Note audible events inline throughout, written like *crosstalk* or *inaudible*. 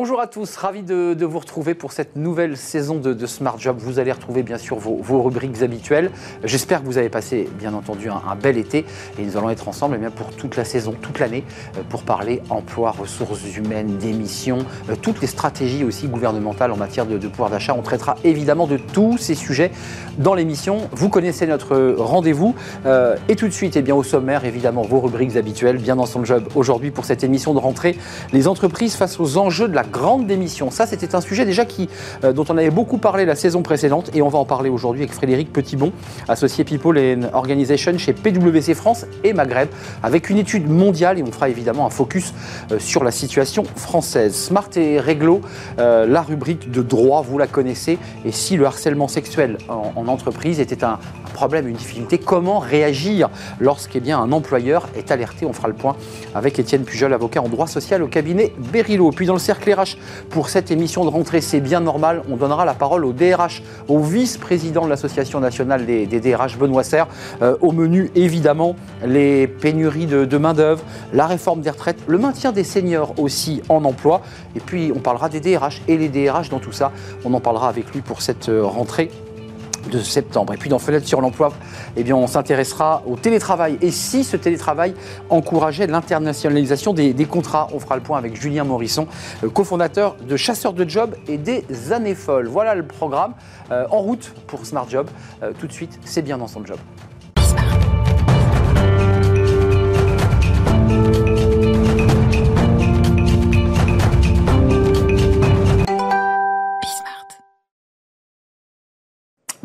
Bonjour à tous, ravi de, vous retrouver pour cette nouvelle saison de, Smart Job. Vous allez retrouver bien sûr vos, rubriques habituelles. J'espère que vous avez passé bien entendu un, bel été et nous allons être ensemble eh bien, pour toute la saison, toute l'année, euh, pour parler emploi, ressources humaines, démission, euh, toutes les stratégies aussi gouvernementales en matière de, pouvoir d'achat. On traitera évidemment de tous ces sujets dans l'émission. Vous connaissez notre rendez-vous euh, et tout de suite, eh bien, au sommaire, évidemment, vos rubriques habituelles, bien dans son job aujourd'hui pour cette émission de rentrée, les entreprises face aux enjeux de la grande démission. Ça, c'était un sujet déjà qui, euh, dont on avait beaucoup parlé la saison précédente et on va en parler aujourd'hui avec Frédéric Petitbon, associé People and Organization chez PwC France et Maghreb, avec une étude mondiale et on fera évidemment un focus euh, sur la situation française. Smart et Réglo, euh, la rubrique de droit, vous la connaissez, et si le harcèlement sexuel en, entreprise était un, problème, une difficulté, comment réagir lorsqu'un un employeur est alerté? On fera le point avec Étienne Pujol, avocat en droit social au cabinet Berilo. Puis dans le cercle Pour cette émission de rentrée, c'est bien normal. On donnera la parole au DRH, au vice-président de l'Association nationale des, DRH, Benoît Serre. Euh, au menu, évidemment, les pénuries de, main-d'œuvre, la réforme des retraites, le maintien des seniors aussi en emploi. Et puis, on parlera des DRH et les DRH dans tout ça. On en parlera avec lui pour cette euh, rentrée de septembre. Et puis dans Fenêtre sur l'emploi, eh on s'intéressera au télétravail. Et si ce télétravail encourageait l'internationalisation des, contrats On fera le point avec Julien Morisson, cofondateur de Chasseurs de Job et des Années Folles. Voilà le programme euh, en route pour Smart Job. Euh, tout de suite, c'est bien dans son job.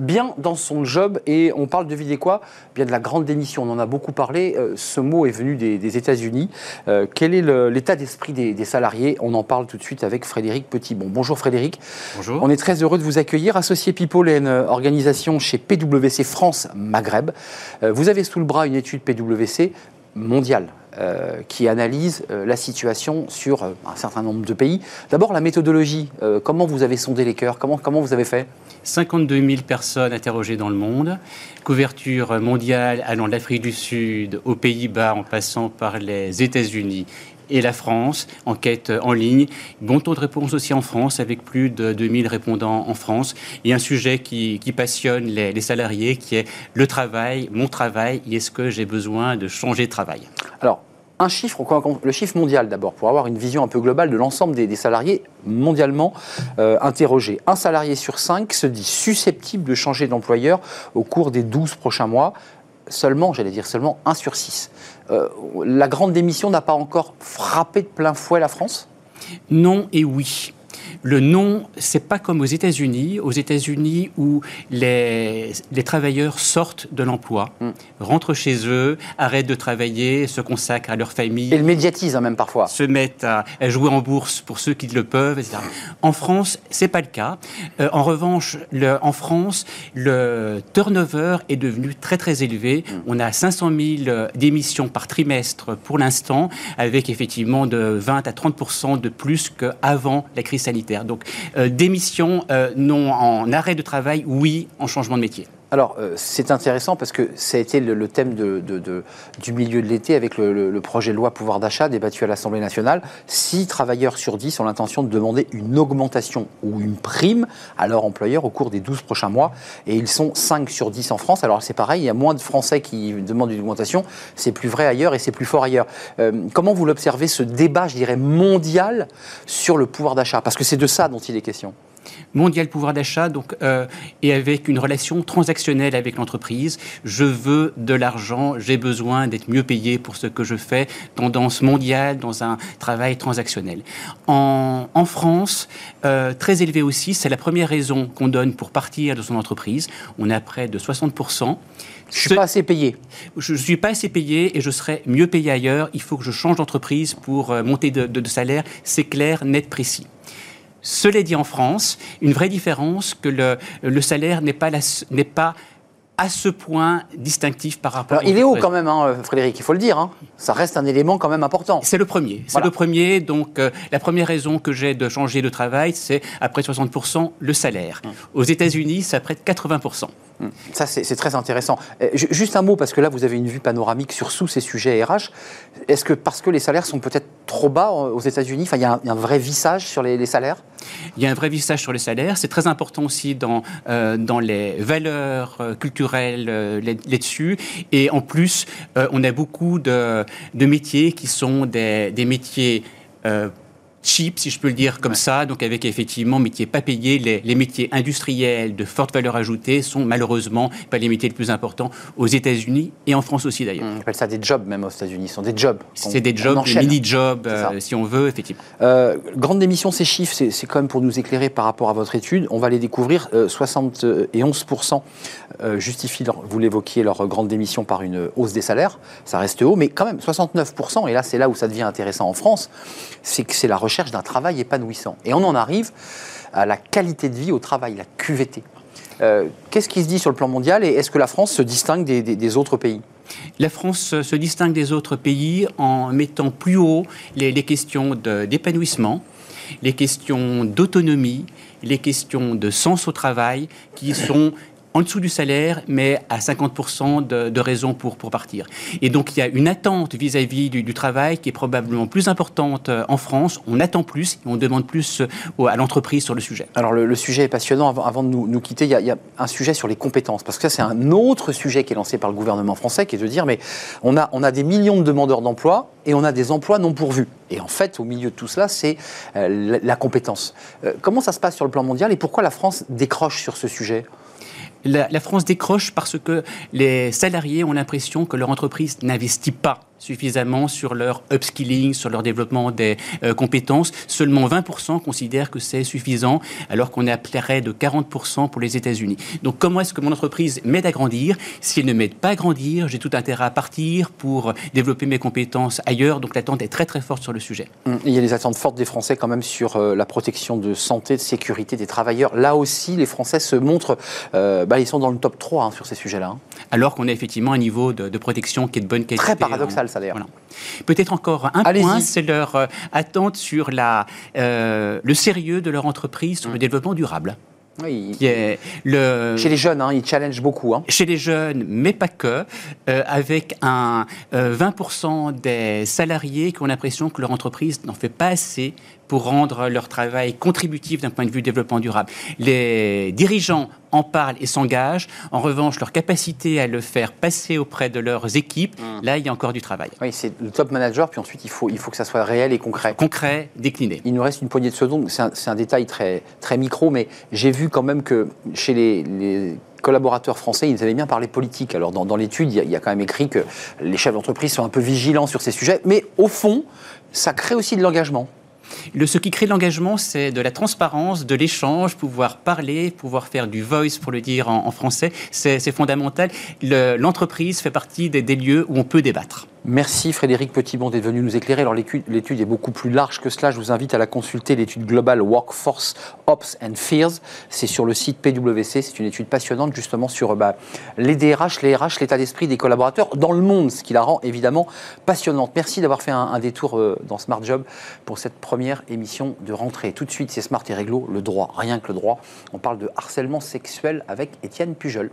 Bien dans son job et on parle de vider quoi Bien de la grande démission. On en a beaucoup parlé. Euh, ce mot est venu des, États-Unis. Euh, quel est l'état d'esprit des, salariés? On en parle tout de suite avec Frédéric Petitbon. Bonjour Frédéric. Bonjour. On est très heureux de vous accueillir. Associé People et une organisation chez PwC France Maghreb. Euh, vous avez sous le bras une étude PwC mondiale euh, qui analyse euh, la situation sur euh, un certain nombre de pays. D'abord, la méthodologie. comment vous avez sondé les cœurs comment, comment vous avez fait? 52 000 personnes interrogées dans le monde, couverture mondiale allant de l'Afrique du Sud aux Pays-Bas en passant par les États-Unis et la France, enquête en ligne. Bon taux de réponse aussi en France, avec plus de 2000 répondants en France. Et un sujet qui, passionne les, salariés, qui est le travail, mon travail, et est-ce que j'ai besoin de changer de travail? Alors, un chiffre, le chiffre mondial d'abord, pour avoir une vision un peu globale de l'ensemble des, salariés mondialement euh, interrogés. Un salarié sur cinq se dit susceptible de changer d'employeur au cours des 12 prochains mois. Seulement, j'allais dire seulement, un sur six. Euh, la grande démission n'a pas encore frappé de plein fouet la France? Non et oui. Le non, c'est pas comme aux États-Unis. Aux États-Unis où les, les, travailleurs sortent de l'emploi, mm. rentrent chez eux, arrêtent de travailler, se consacrent à leur famille. Et le médiatisent hein, même parfois. Se mettent à, jouer en bourse pour ceux qui le peuvent, etc. En France, c'est pas le cas. Euh, en revanche, le, en France, le turnover est devenu très très élevé. Mm. On a 500 000 euh, démissions par trimestre pour l'instant, avec effectivement de 20 à 30% de plus qu'avant la crise Donc euh, démission, euh, non en arrêt de travail, oui en changement de métier. Alors, euh, c'est intéressant parce que ça a été le, thème du milieu de l'été avec le, projet de loi pouvoir d'achat débattu à l'Assemblée nationale. Six travailleurs sur 10 ont l'intention de demander une augmentation ou une prime à leur employeur au cours des 12 prochains mois. Et ils sont 5 sur 10 en France. Alors, c'est pareil, il y a moins de Français qui demandent une augmentation. C'est plus vrai ailleurs et c'est plus fort ailleurs. Euh, comment vous l'observez, ce débat, je dirais, mondial sur le pouvoir d'achat? Parce que c'est de ça dont il est question mondial pouvoir d'achat, donc euh, et avec une relation transactionnelle avec l'entreprise. Je veux de l'argent, j'ai besoin d'être mieux payé pour ce que je fais. Tendance mondiale dans un travail transactionnel. En, France, euh, très élevé aussi, c'est la première raison qu'on donne pour partir de son entreprise. On est à près de 60 je suis pas assez payé. Je ne suis pas assez payé et je serai mieux payé ailleurs. Il faut que je change d'entreprise pour euh, monter de salaire. C'est clair, net, précis. Cela dit en France, une vraie différence que le, salaire n'est pas, n'est pas à ce point distinctif par rapport. Alors, il est haut quand même, hein, Frédéric. Il faut le dire. Hein. Ça reste un élément quand même important. C'est le premier. C'est le premier. Donc, euh, la première raison que j'ai de changer de travail, c'est après 60% le salaire. Hum. Aux États-Unis, c'est près de 80 Hum, ça, c'est très intéressant. Euh, juste un mot, parce que là, vous avez une vue panoramique sur tous ces sujets RH. Est-ce que parce que les salaires sont peut-être trop bas aux États-Unis, il y, a un vrai vissage sur les, salaires? Il y a un vrai vissage sur les salaires. C'est très important aussi dans, euh, dans les valeurs euh, culturelles là-dessus. Et en plus, on a beaucoup de, de, métiers qui sont des, des métiers cheap, si je peux le dire comme ça, donc avec effectivement métiers pas payés. Les, métiers industriels de forte valeur ajoutée sont malheureusement pas les métiers les plus importants aux États-Unis et en France aussi d'ailleurs. On appelle ça des jobs même aux États-unis, ce sont des jobs. C'est des jobs, des mini-jobs euh, si on veut, effectivement. Euh, grande démission, ces chiffres, c'est quand même pour nous éclairer par rapport à votre étude. On va les découvrir. 71% euh, justifient, vous l'évoquiez, leur grande démission par une hausse des salaires. Ça reste haut, mais quand même 69%, et là c'est là où ça devient intéressant en France, c'est que c'est la recherche recherche d'un travail épanouissant. Et on en arrive à la qualité de vie au travail, la QVT. Euh, qu'est-ce qui se dit sur le plan mondial et est-ce que la France se distingue des, autres pays? La France se distingue des autres pays en mettant plus haut les, les questions d'épanouissement, les questions d'autonomie, les questions de sens au travail, qui sont en dessous du salaire, mais à 50% de, de raisons pour, partir. Et donc il y a une attente vis-à-vis du, travail qui est probablement plus importante euh, en France. On attend plus on demande plus euh, à l'entreprise sur le sujet. Alors le, sujet est passionnant. Avant, de nous, quitter, il y, a, il y, a, un sujet sur les compétences, parce que ça c'est un autre sujet qui est lancé par le gouvernement français, qui est de dire, mais on a, on a des millions de demandeurs d'emploi et on a des emplois non pourvus. Et en fait, au milieu de tout cela, c'est euh, la, compétence. comment ça se passe sur le plan mondial et pourquoi la France décroche sur ce sujet? La, France décroche parce que les salariés ont l'impression que leur entreprise n'investit pas suffisamment sur leur upskilling, sur leur développement des euh, compétences. Seulement 20% considèrent que c'est suffisant, alors qu'on est à près de 40% pour les États-Unis. Donc comment est-ce que mon entreprise m'aide à grandir? Si elle ne m'aide pas à grandir, j'ai tout intérêt à partir pour développer mes compétences ailleurs. Donc l'attente est très très forte sur le sujet. Hum, il y a des attentes fortes des Français quand même sur euh, la protection de santé, de sécurité des travailleurs. Là aussi, les Français se montrent, euh, bah, ils sont dans le top 3 hein, sur ces sujets-là. Hein. Alors qu'on a effectivement un niveau de, de, protection qui est de bonne qualité. Très paradoxal. Peut-être encore un point, c'est leur euh, attente sur la, euh, le sérieux de leur entreprise sur le mmh. développement durable. Oui, le, chez les jeunes, hein, ils challenge beaucoup. Hein. Chez les jeunes, mais pas que, euh, avec un 20% des salariés qui ont l'impression que leur entreprise n'en fait pas assez pour rendre leur travail contributif d'un point de vue développement durable. Les dirigeants en parlent et s'engagent. En revanche, leur capacité à le faire passer auprès de leurs équipes, mmh. là, il y a encore du travail. Oui, c'est le top manager, puis ensuite, il faut, il faut que ça soit réel et concret. Concret, décliné. Il nous reste une poignée de secondes. C'est un, détail très, très micro, mais j'ai vu quand même que chez les, collaborateurs français, ils avaient bien parlé politique. Alors dans, l'étude, il, il, y a quand même écrit que les chefs d'entreprise sont un peu vigilants sur ces sujets, mais au fond, ça crée aussi de l'engagement. Le, ce qui crée l'engagement, c'est de la transparence, de l'échange, pouvoir parler, pouvoir faire du voice, pour le dire en, français. C'est fondamental. L'entreprise fait partie des, des lieux où on peut débattre. Merci Frédéric Petitbon d'être venu nous éclairer. Alors l'étude est beaucoup plus large que cela. Je vous invite à la consulter, l'étude globale Workforce Ops and Fears. C'est sur le site PwC. C'est une étude passionnante justement sur bah, les DRH, les RH, l'état d'esprit des collaborateurs dans le monde, ce qui la rend évidemment passionnante. Merci d'avoir fait un, détour euh, dans Smart Job pour cette première émission de rentrée. Tout de suite, c'est Smart et Réglo, le droit, rien que le droit. On parle de harcèlement sexuel avec Étienne Pujol.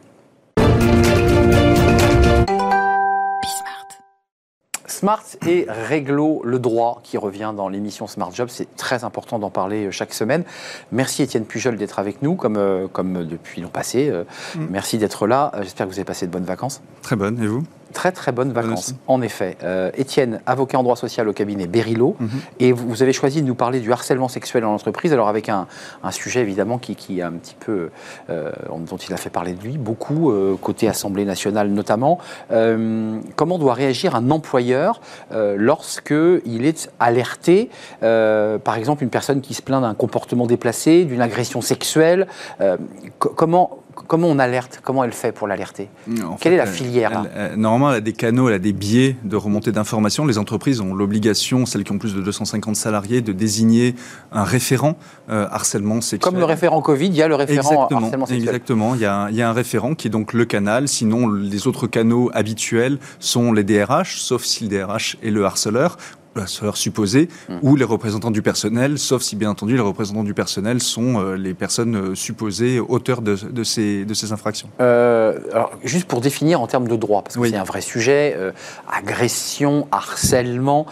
Smart et Réglo le droit qui revient dans l'émission Smart Job. C'est très important d'en parler euh, chaque semaine. Merci Étienne Pujol d'être avec nous, comme, euh, comme depuis l'an passé. Euh, mm. Merci d'être là. J'espère que vous avez passé de bonnes vacances. Très bonnes. Et vous? Très très bonnes vacances, en effet. Euh, Étienne, avocat en droit social au cabinet Berilo, mhm. et vous, avez choisi de nous parler du harcèlement sexuel en entreprise, alors avec un, sujet évidemment qui, qui un petit peu, euh, dont il a fait parler de lui, beaucoup, euh, côté Assemblée nationale notamment. comment doit réagir un employeur lorsque il est alerté, par exemple une personne qui se plaint d'un comportement déplacé, d'une agression sexuelle? Comment comment on alerte? Comment elle fait pour l'alerter? Quelle est la filière Normalement, elle a des canaux, elle a des biais de remontée d'informations. Les entreprises ont l'obligation, celles qui ont plus de 250 salariés, de désigner un référent euh, harcèlement sexuel. Comme le référent Covid, il y a le référent harcèlement sexuel. Exactement, il y, a, il y, a, un référent qui est donc le canal. Sinon, les autres canaux habituels sont les DRH, sauf si le DRH est le harceleur l'employeur supposé Hmm. ou les représentants du personnel, sauf si bien entendu les représentants du personnel sont euh, les personnes euh, supposées auteurs de, de ces, de ces infractions. Euh, alors, juste pour définir en termes de droit, parce que Oui. c'est un vrai sujet, euh, agression, harcèlement,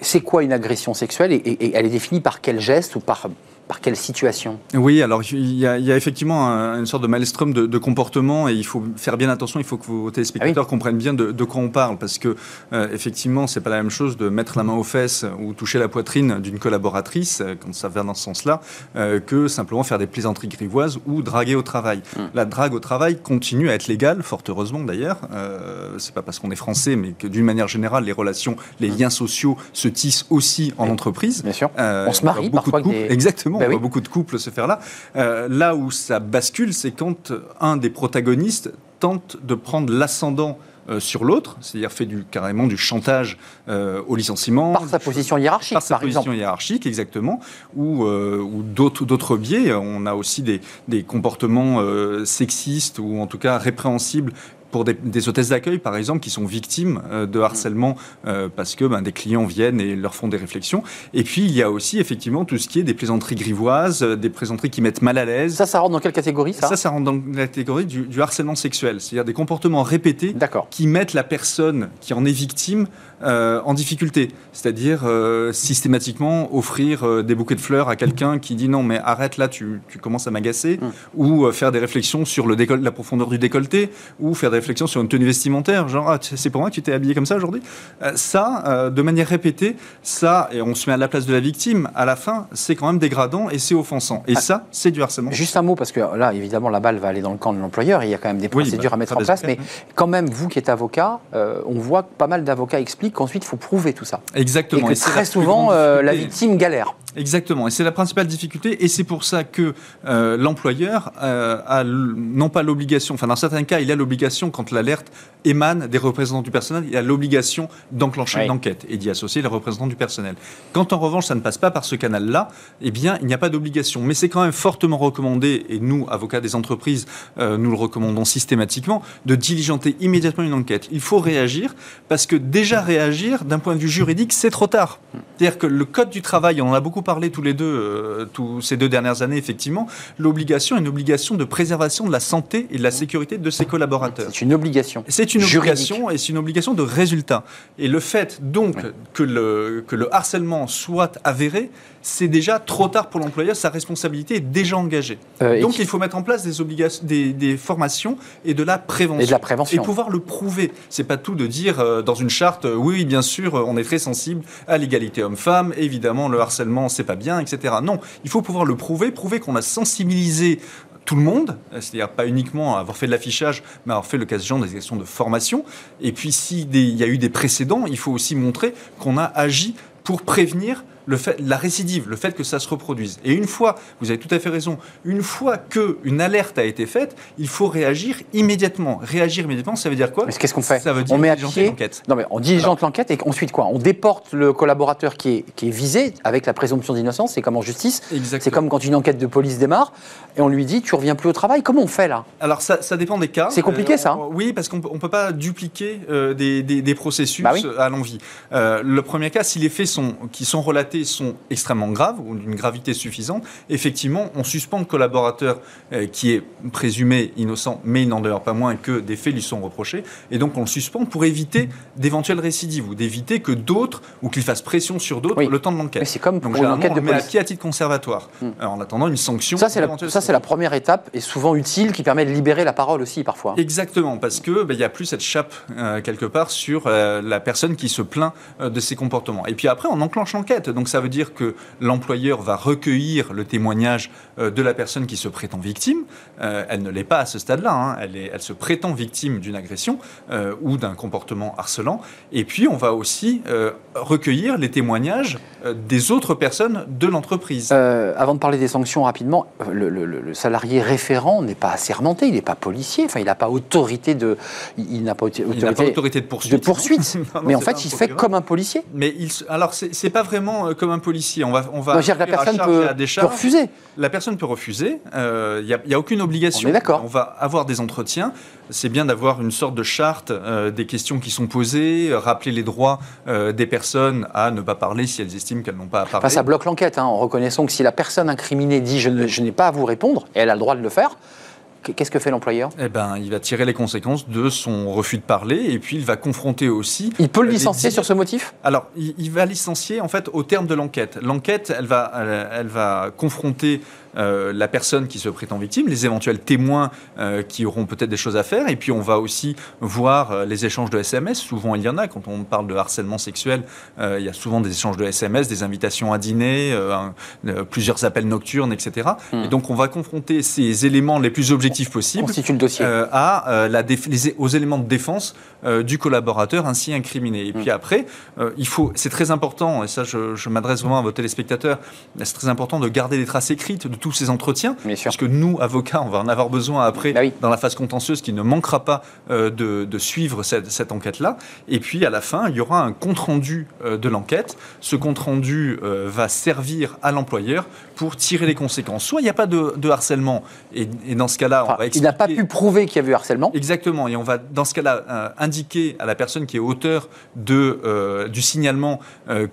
c'est quoi une agression sexuelle et, et- et elle est définie par quel geste ou par, par quelle situation? Oui, alors il y a, il y a effectivement un- une sorte de maelstrom de, de comportement et il faut faire bien attention. Il faut que vos téléspectateurs comprennent bien de, de quoi on parle parce que euh, effectivement, c'est pas la même chose de mettre la main aux fesses ou toucher la poitrine d'une collaboratrice euh, quand ça va dans ce sens-là euh, que simplement faire des plaisanteries grivoises ou draguer au travail. La drague au travail continue à être légale, fort heureusement d'ailleurs. Euh, c'est pas parce qu'on est français, mais que d'une manière générale, les relations, les liens sociaux se tissent aussi en Oui. entreprise. Bien sûr. Euh, On se marie beaucoup parfois de avec couples. des- Exactement, Ben on oui. voit beaucoup de couples se faire là. Euh, là où ça bascule, c'est quand un des protagonistes tente de prendre l'ascendant euh, sur l'autre, c'est-à-dire fait du, carrément du chantage euh, au licenciement. Par sa position hiérarchique, Par sa par position exemple. hiérarchique, exactement, ou, euh, ou d'autres, d'autres biais. On a aussi des, des comportements euh, sexistes ou en tout cas répréhensibles pour des, des hôtesses d'accueil, par exemple, qui sont victimes euh, de harcèlement euh, parce que ben, des clients viennent et leur font des réflexions. Et puis, il y a aussi effectivement tout ce qui est des plaisanteries grivoises, euh, des plaisanteries qui mettent mal à l'aise. Ça, ça rentre dans quelle catégorie, ça? Ça, ça rentre dans la catégorie du, du harcèlement sexuel, c'est-à-dire des comportements répétés qui mettent la personne qui en est victime euh, en difficulté. C'est-à-dire euh, systématiquement offrir euh, des bouquets de fleurs à quelqu'un qui dit non mais arrête là, tu, tu commences à m'agacer, Mm. ou faire des réflexions sur le décol- la profondeur du décolleté, ou faire des réflexions sur une tenue vestimentaire, genre ah, c'est pour moi que tu t'es habillé comme ça aujourd'hui. Ça, de manière répétée, ça, et on se met à la place de la victime, à la fin, c'est quand même dégradant et c'est offensant. Et Ah. ça, c'est du harcèlement. Juste un mot, parce que là, évidemment, la balle va aller dans le camp de l'employeur, il y a quand même des Oui, procédures bah, à mettre en place, mais quand même, vous qui êtes avocat, euh, on voit que pas mal d'avocats expliquent qu'ensuite, il faut prouver tout ça. Exactement. Et que très souvent, euh, la victime galère. Exactement, et c'est la principale difficulté, et c'est pour ça que euh, l'employeur euh, a non pas l'obligation, enfin dans certains cas, il a l'obligation, quand l'alerte émane des représentants du personnel, il a l'obligation d'enclencher Oui. une enquête et d'y associer les représentants du personnel. Quand en revanche ça ne passe pas par ce canal-là, eh bien il n'y a pas d'obligation, mais c'est quand même fortement recommandé, et nous, avocats des entreprises, euh, nous le recommandons systématiquement, de diligenter immédiatement une enquête. Il faut réagir, parce que déjà réagir, d'un point de vue juridique, c'est trop tard. C'est-à-dire que le code du travail, on en a beaucoup parlé tous les deux, euh, tous ces deux dernières années, effectivement, l'obligation est une obligation de préservation de la santé et de la sécurité de ses collaborateurs. C'est une obligation. C'est une Juridique. obligation et c'est une obligation de résultat. Et le fait donc que, le, que le harcèlement soit avéré, c'est déjà trop tard pour l'employeur, sa responsabilité est déjà engagée. Euh, donc il faut mettre en place des, obligations, des, des formations et de la prévention. Et de la prévention. Et pouvoir le prouver. C'est pas tout de dire euh, dans une charte, euh, oui, bien sûr, on est très sensible à l'égalité homme-femme, évidemment, le harcèlement, c'est pas bien, etc. Non, il faut pouvoir le prouver, prouver qu'on a sensibilisé tout le monde, c'est-à-dire pas uniquement avoir fait de l'affichage, mais avoir fait le cas échéant des actions de formation. Et puis, s'il y a eu des précédents, il faut aussi montrer qu'on a agi pour prévenir le fait, la récidive, le fait que ça se reproduise. Et une fois, vous avez tout à fait raison, une fois qu'une alerte a été faite, il faut réagir immédiatement. Réagir immédiatement, ça veut dire quoi? Mais qu'est-ce qu'on fait? Ça veut dire On met à pied. l'enquête. Non, mais on diligente l'enquête et ensuite quoi? On déporte le collaborateur qui est, qui est visé avec la présomption d'innocence. C'est comme en justice. Exactement. C'est comme quand une enquête de police démarre et on lui dit tu reviens plus au travail. Comment on fait là? Alors ça, ça dépend des cas. C'est compliqué, ça, hein? on- Oui, parce qu'on ne peut pas dupliquer euh, des, des- des processus Bah oui. à l'envie. Euh, le premier cas, si les faits sont, qui sont relatés sont extrêmement graves ou d'une gravité suffisante, effectivement, on suspend le collaborateur euh, qui est présumé innocent, mais il n'en demeure pas moins que des faits lui sont reprochés. Et donc on le suspend pour éviter d'éventuelles récidives ou d'éviter que d'autres, ou qu'il fasse pression sur d'autres Oui. le temps de l'enquête. Mais c'est comme Donc pour une généralement, enquête on de met à police. pied à titre conservatoire, Hmm. en attendant une sanction. Ça, c'est la, première étape et souvent utile qui permet de libérer la parole aussi parfois. Exactement, parce que ben, il y a plus cette chape euh, quelque part sur euh, la personne qui se plaint de ses comportements. Et puis après, on enclenche l'enquête. Donc ça veut dire que l'employeur va recueillir le témoignage euh, de la personne qui se prétend victime. Euh, elle ne l'est pas à ce stade-là. hein. Elle, se prétend victime d'une agression euh, ou d'un comportement harcelant. Et puis on va aussi recueillir les témoignages des autres personnes de l'entreprise. Euh, avant de parler des sanctions rapidement, euh, le, le- le salarié référent n'est pas assermenté, il n'est pas policier, enfin il n'a pas autorité de, il, n'a pas autorité, pas de poursuite. de poursuite. *laughs* Non, non, mais en fait, il fait comme un policier. Mais il, alors, c'est pas vraiment euh, comme un policier. On va, on va dire que la à personne peut, à peut décharge. refuser. La personne peut refuser. Il n'y a, y a aucune obligation. On est d'accord. On va avoir des entretiens. C'est bien d'avoir une sorte de charte euh, des questions qui sont posées, euh, rappeler les droits euh, des personnes à ne pas parler si elles estiment qu'elles n'ont pas à parler. Enfin, ça bloque l'enquête, hein, en reconnaissant que si la personne incriminée dit je n'ai pas à vous répondre, et elle a le droit de le faire, qu'est-ce que fait l'employeur? Eh ben, il va tirer les conséquences de son refus de parler et puis il va confronter aussi. Il peut le licencier sur ce motif? Alors, il, il va licencier en fait au terme de l'enquête. L'enquête, elle va, elle, elle va confronter euh, la personne qui se prétend victime, les éventuels témoins euh, qui auront peut-être des choses à faire, et puis on va aussi voir euh, les échanges de SMS. Souvent, il y en a quand on parle de harcèlement sexuel. il y a souvent des échanges de SMS, des invitations à dîner, un- plusieurs appels nocturnes, etc. Hmm. Et donc, on va confronter ces éléments les plus objectifs possibles Constitue le dossier. à, la les- aux éléments de défense du collaborateur ainsi incriminé. Et Mm. puis après, il faut, c'est très important, et ça je, je m'adresse vraiment à vos téléspectateurs, c'est très important de garder des traces écrites de tous ces entretiens, parce que nous, avocats, on va en avoir besoin après Bah oui. dans la phase contentieuse qui ne manquera pas euh, de, de suivre cette, cette enquête-là. Et puis à la fin, il y aura un compte-rendu euh, de l'enquête. Ce compte-rendu euh, va servir à l'employeur pour tirer les conséquences. Soit il n'y a pas de, de harcèlement, et, et dans ce cas-là, Enfin, on va il n'a pas expliquer- pu prouver qu'il y a eu harcèlement. Exactement, et on va dans ce cas-là indiquer à la personne qui est auteur de, du signalement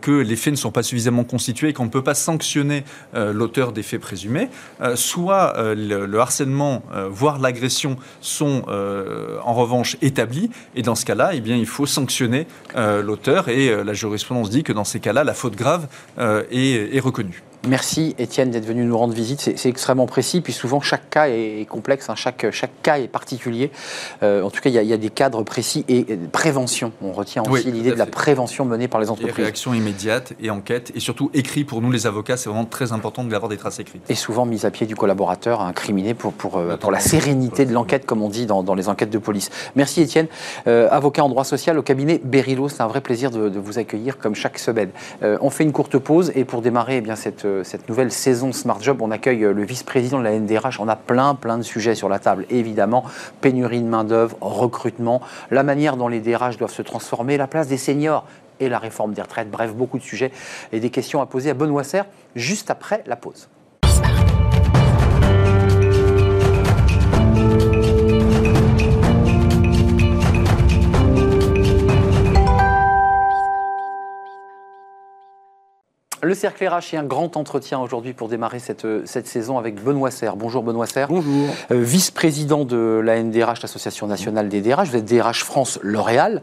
que les faits ne sont pas suffisamment constitués et qu'on ne peut pas sanctionner l'auteur des faits présumés. Euh, soit euh, le, le harcèlement, euh, voire l'agression sont en revanche établis, et dans ce cas-là, eh il faut sanctionner l'auteur, et la jurisprudence dit que dans ces cas-là, la faute grave est reconnue. Merci Étienne d'être venu nous rendre visite. C'est extrêmement précis, puis souvent chaque cas est, est complexe, hein. chaque, chaque cas est particulier. Euh, en tout cas, il y, a- il y a des cadres précis et, et prévention. On retient aussi l'idée de la prévention menée par les Et entreprises. réaction immédiate et enquête, et surtout écrit pour nous les avocats, c'est vraiment très important d'avoir des traces écrites. Et souvent mise à pied du collaborateur incriminé pour, pour, euh, pour la sérénité de l'enquête, comme on dit dans, dans les enquêtes de police. Merci Étienne, Euh, avocat en droit social au cabinet Berilo. C'est un vrai plaisir de, de vous accueillir comme chaque semaine. On fait une courte pause et pour démarrer eh bien, cette, cette nouvelle saison Smart Job, on accueille euh, le vice-président de la NDRH. On a plein, plein de sujets sur la table. Évidemment, pénurie de main-d'œuvre, recrutement, la manière dont les DRH doivent se transformer, la place des seniors et la réforme des retraites. Bref, beaucoup de sujets et des questions à poser à Benoît Serre juste après la pause. Le Cercle RH et un grand entretien aujourd'hui pour démarrer cette, euh, cette saison avec Benoît Serre. Bonjour Benoît Serre. Bonjour. Euh, vice-président de la NDRH, l'Association nationale des DRH. Vous êtes DRH France L'Oréal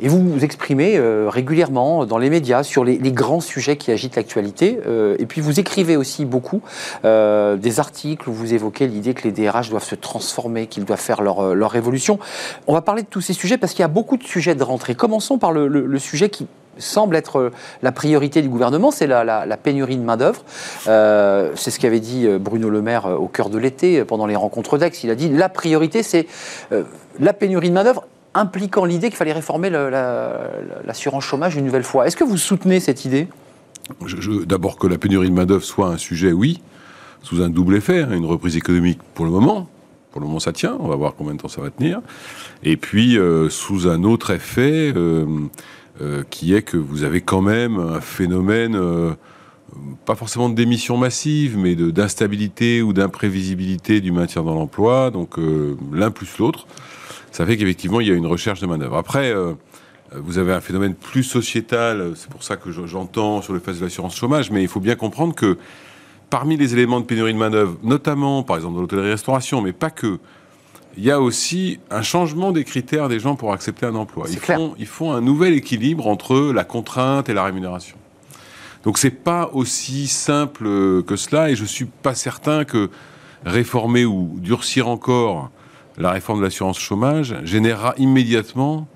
et vous vous exprimez euh, régulièrement dans les médias sur les, les grands sujets qui agitent l'actualité. Euh, et puis vous écrivez aussi beaucoup des articles où vous évoquez l'idée que les DRH doivent se transformer, qu'ils doivent faire leur, leur évolution. On va parler de tous ces sujets parce qu'il y a beaucoup de sujets de rentrée. Commençons par le, le- le sujet qui semble être euh, la priorité du gouvernement, c'est la, pénurie de main-d'œuvre. Euh, c'est ce qu'avait dit euh, Bruno Le Maire au cœur de l'été, pendant les rencontres d'Aix. Il a dit la priorité, c'est la pénurie de main-d'œuvre, impliquant l'idée qu'il fallait réformer le- la- l'assurance chômage une nouvelle fois. Est-ce que vous soutenez cette idée? D'abord que la pénurie de main-d'œuvre soit un sujet, oui, sous un double effet, hein, une reprise économique pour le moment. Pour le moment, ça tient. On va voir combien de temps ça va tenir. Et puis, sous un autre effet, euh, qui est que vous avez quand même un phénomène, euh, pas forcément de démission massive, mais d'instabilité ou d'imprévisibilité du maintien dans l'emploi. Donc, euh, l'un plus l'autre. Ça fait qu'effectivement, il y a une recherche de main-d'œuvre. Après, vous avez un phénomène plus sociétal, c'est pour ça que je- j'entends sur le fait de l'assurance chômage, mais il faut bien comprendre que parmi les éléments de pénurie de main-d'œuvre, notamment par exemple dans l'hôtellerie-restauration, mais pas que, il y a aussi un changement des critères des gens pour accepter un emploi. Ils clair. font, ils font un nouvel équilibre entre la contrainte et la rémunération. Donc c'est pas aussi simple que cela, et je suis pas certain que réformer ou durcir encore la réforme de l'assurance chômage générera immédiatement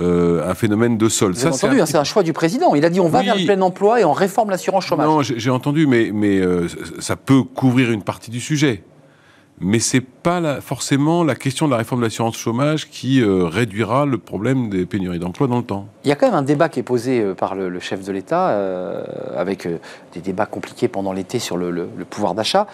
euh, un phénomène de sol. Vous c'est entendu, un hein, c'est un choix du président. Il a dit on va vers le plein emploi et on réforme l'assurance chômage. non, j'ai j'ai entendu, mais, mais euh, ça peut couvrir une partie du sujet. Mais c'est pas forcément la question de la réforme de l'assurance chômage qui euh, réduira le problème des pénuries d'emploi dans le temps. Il y a quand même un débat qui est posé euh, par le, chef de l'État, euh, avec des débats compliqués pendant l'été sur le, le- pouvoir d'achat.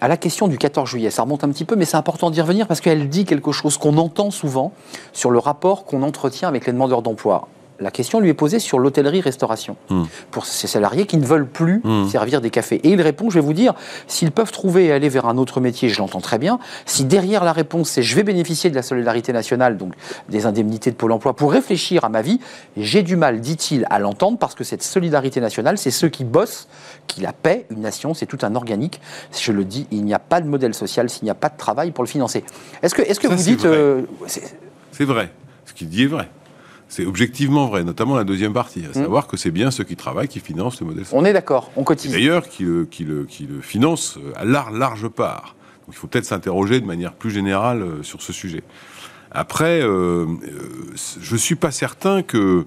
À la question du 14 juillet, ça remonte un petit peu, mais c'est important d'y revenir parce qu'elle dit quelque chose qu'on entend souvent sur le rapport qu'on entretient avec les demandeurs d'emploi. La question lui est posée sur l'hôtellerie-restauration, Hmm. pour ces salariés qui ne veulent plus Hmm. servir des cafés. Et il répond, je vais vous dire, s'ils peuvent trouver et aller vers un autre métier, je l'entends très bien. Si derrière la réponse, c'est je vais bénéficier de la solidarité nationale, donc des indemnités de Pôle emploi, pour réfléchir à ma vie, j'ai du mal, dit-il, à l'entendre, parce que cette solidarité nationale, c'est ceux qui bossent, qui la paient. Une nation, c'est tout un organique. Je le dis, il n'y a pas de modèle social s'il n'y a pas de travail pour le financer. Est-ce que, est-ce que Ça, vous c'est dites... vrai. euh, c'est- C'est vrai. Ce qu'il dit est vrai. C'est objectivement vrai, notamment la deuxième partie, à savoir que c'est bien ceux qui travaillent qui financent le modèle social. on est d'accord, on cotise. D'ailleurs, qui le, qui, le, qui le finance euh, à lar- large part. Donc il faut peut-être s'interroger de manière plus générale euh, sur ce sujet. Après, euh, je suis pas certain que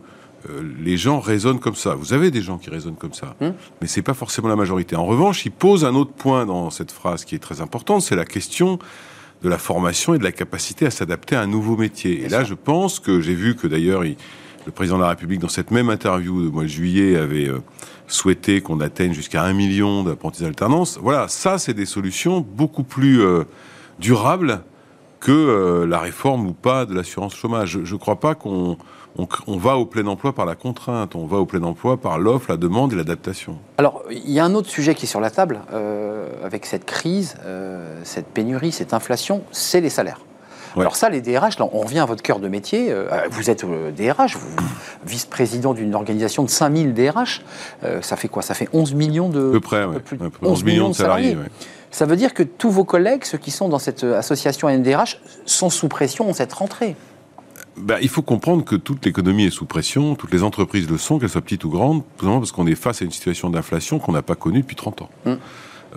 les gens raisonnent comme ça. Vous avez des gens qui raisonnent comme ça, Hmm. mais c'est pas forcément la majorité. En revanche, il pose un autre point dans cette phrase qui est très importante, c'est la question de la formation et de la capacité à s'adapter à un nouveau métier. Et là, je pense que j'ai vu que d'ailleurs, il- le président de la République, dans cette même interview de mois de juillet, avait euh, souhaité qu'on atteigne jusqu'à un million d'apprentis alternance. Voilà, ça, c'est des solutions beaucoup plus euh, durables que euh, la réforme ou pas de l'assurance chômage. Je ne crois pas qu'on on, on va au plein emploi par la contrainte, on va au plein emploi par l'offre, la demande et l'adaptation. Alors, il y a un autre sujet qui est sur la table euh, avec cette crise, euh, cette pénurie, cette inflation, c'est les salaires. Ouais. Alors ça, les DRH, là, on revient à votre cœur de métier. vous êtes DRH, vous, vice-président d'une organisation de 5000 DRH. Ça fait quoi? Ça fait 11 millions de... À peu près, ouais. plus de Un peu 11 millions de salariés. ouais. Ça veut dire que tous vos collègues, ceux qui sont dans cette euh, association NDRH, sont sous pression cette rentrée. Bah, il faut comprendre que toute l'économie est sous pression, toutes les entreprises le sont, qu'elles soient petites ou grandes, tout simplement parce qu'on est face à une situation d'inflation qu'on n'a pas connue depuis 30 ans. Mm.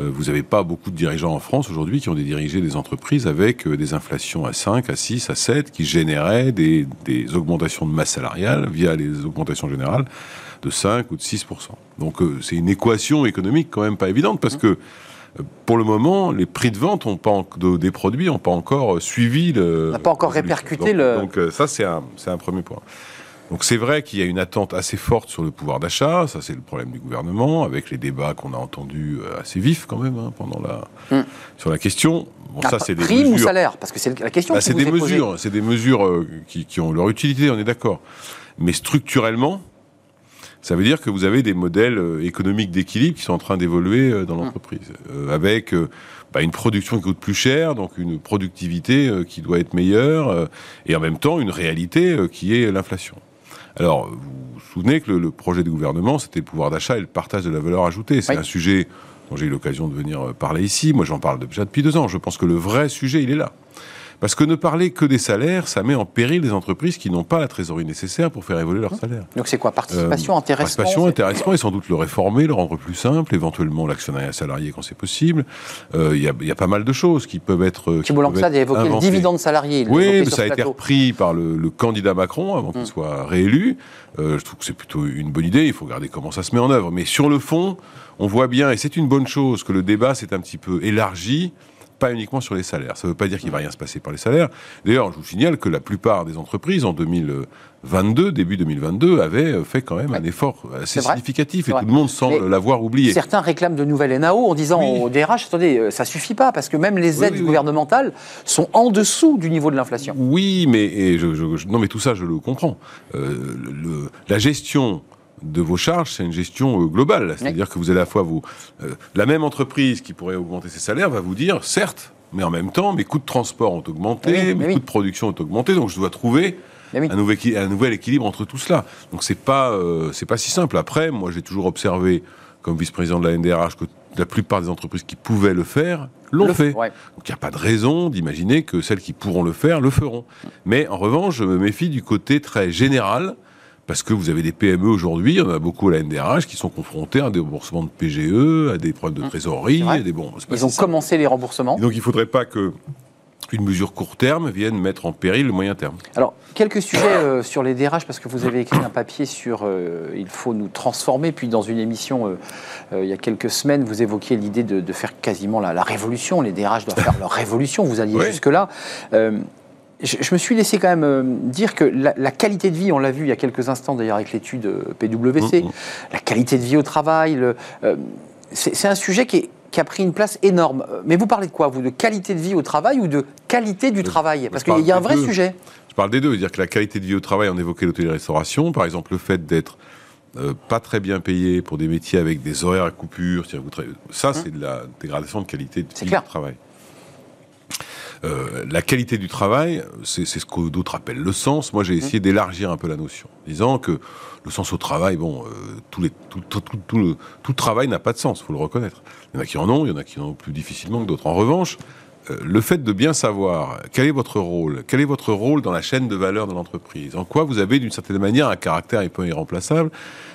Euh, vous n'avez pas beaucoup de dirigeants en France aujourd'hui qui ont dirigé des entreprises avec euh, des inflations à 5, à 6, à 7, qui généraient des, des augmentations de masse salariale via les augmentations générales de 5 ou de 6% Donc c'est une équation économique quand même pas évidente parce que euh, pour le moment, les prix de vente ont pas de- des produits n'ont pas encore euh, suivi le. N'a pas encore répercuté Donc- le- Donc euh, ça, c'est un, premier point. Donc c'est vrai qu'il y a une attente assez forte sur le pouvoir d'achat. Ça, c'est le problème du gouvernement, avec les débats qu'on a entendus euh, assez vifs quand même hein, pendant la Mm. sur la question. Bon, ça, Ah, c'est des prime ou mesures. salaire Parce que c'est la question Bah, c'est des mesures, c'est des mesures qui ont leur utilité, on est d'accord. Mais structurellement, ça veut dire que vous avez des modèles euh, économiques d'équilibre qui sont en train d'évoluer euh, Hum. dans l'entreprise, Euh, avec euh, bah, une production qui coûte plus cher, donc une productivité euh, qui doit être meilleure, et en même temps une réalité qui est l'inflation. Alors, vous vous souvenez que le, le projet du gouvernement, c'était le pouvoir d'achat et le partage de la valeur ajoutée. C'est Oui. un sujet dont j'ai eu l'occasion de venir parler ici. Moi, j'en parle déjà depuis deux ans. Je pense que le vrai sujet, il est là. Parce que ne parler que des salaires, ça met en péril des entreprises qui n'ont pas la trésorerie nécessaire pour faire évoluer leurs salaires. Donc c'est quoi Participation, Euh, intéressement Participation, intéressement, et sans doute le réformer, le rendre plus simple, éventuellement l'actionnariat salarié quand c'est possible. Euh, Il y, a, il y a pas mal de choses qui peuvent être. euh, qui Thibault Langsade a évoqué le inventées. dividende salarié. Oui, mais ça a été repris par le, le candidat Macron avant qu'il Mm. soit réélu. Euh, je trouve que c'est plutôt une bonne idée. Il faut regarder comment ça se met en œuvre. Mais sur le fond, on voit bien, et c'est une bonne chose, que le débat s'est un petit peu élargi, pas uniquement sur les salaires. Ça ne veut pas dire qu'il va rien se passer par les salaires. D'ailleurs, je vous signale que la plupart des entreprises en 2022, début 2022, avaient fait quand même un effort assez significatif et tout le monde semble l'avoir oublié. Certains réclament de nouvelles NAO en disant Oui. au DRH, attendez, euh, ça suffit pas, parce que même les aides oui, oui. gouvernementales sont en dessous du niveau de l'inflation. Oui, mais et je, non, mais tout ça, je le comprends. Euh, le- la gestion de vos charges, c'est une gestion euh, globale. C'est-à-dire que vous avez à la fois vous, euh, la même entreprise qui pourrait augmenter ses salaires va vous dire, certes, mais en même temps, mes coûts de transport ont augmenté, Oui, mes oui. coûts de production ont augmenté, donc je dois trouver un, nouvel, équi- un nouvel équilibre entre tout cela. Donc c'est pas euh, c'est pas si simple. Après, moi j'ai toujours observé comme vice-président de la NDRH que la plupart des entreprises qui pouvaient le faire l'ont Le- fait. ouais. Donc il n'y a pas de raison d'imaginer que celles qui pourront le faire le feront. Mais en revanche, je me méfie du côté très général. Parce que vous avez des PME aujourd'hui, il y en a beaucoup à la NDRH qui sont confrontés à des remboursements de PGE, à des problèmes de trésorerie, Mmh. Vrai. à des bon. pas Ils ont commencé les remboursements. Et donc il ne faudrait pas que une mesure court terme vienne mettre en péril le moyen terme. Alors, quelques sujets euh, sur les DRH, parce que vous avez écrit un papier sur euh, il faut nous transformer. Puis, dans une émission euh, il y a quelques semaines, vous évoquiez l'idée de, de faire quasiment la, la révolution. Les DRH doivent faire leur révolution. Vous alliez Ouais. jusque-là. Je, je me suis laissé quand même euh, dire que la, la qualité de vie, on l'a vu il y a quelques instants d'ailleurs avec l'étude euh, PwC, Mhm. la qualité de vie au travail, euh, c'est un sujet qui, est- qui a pris une place énorme. Mais vous parlez de quoi, vous De qualité de vie au travail ou de qualité du travail Parce qu'il y a un vrai deux. sujet. Je parle des deux, dire que la qualité de vie au travail, on évoquait l'hôtellerie-restauration, par exemple le fait d'être euh, pas très bien payé pour des métiers avec des horaires à coupure, ça c'est de la dégradation de qualité de vie du travail. Euh, la qualité du travail, c'est ce que d'autres appellent le sens. Moi, Mmh. j'ai essayé d'élargir un peu la notion, disant que le sens au travail, bon, euh, les, tout, tout, tout, tout le, travail n'a pas de sens, faut le reconnaître. Il y en a qui en ont, il y en a qui en ont plus difficilement que d'autres. En revanche, euh, le fait de bien savoir quel est votre rôle, quel est votre rôle dans la chaîne de valeur de l'entreprise, en quoi vous avez d'une certaine manière un caractère un peu irremplaçable,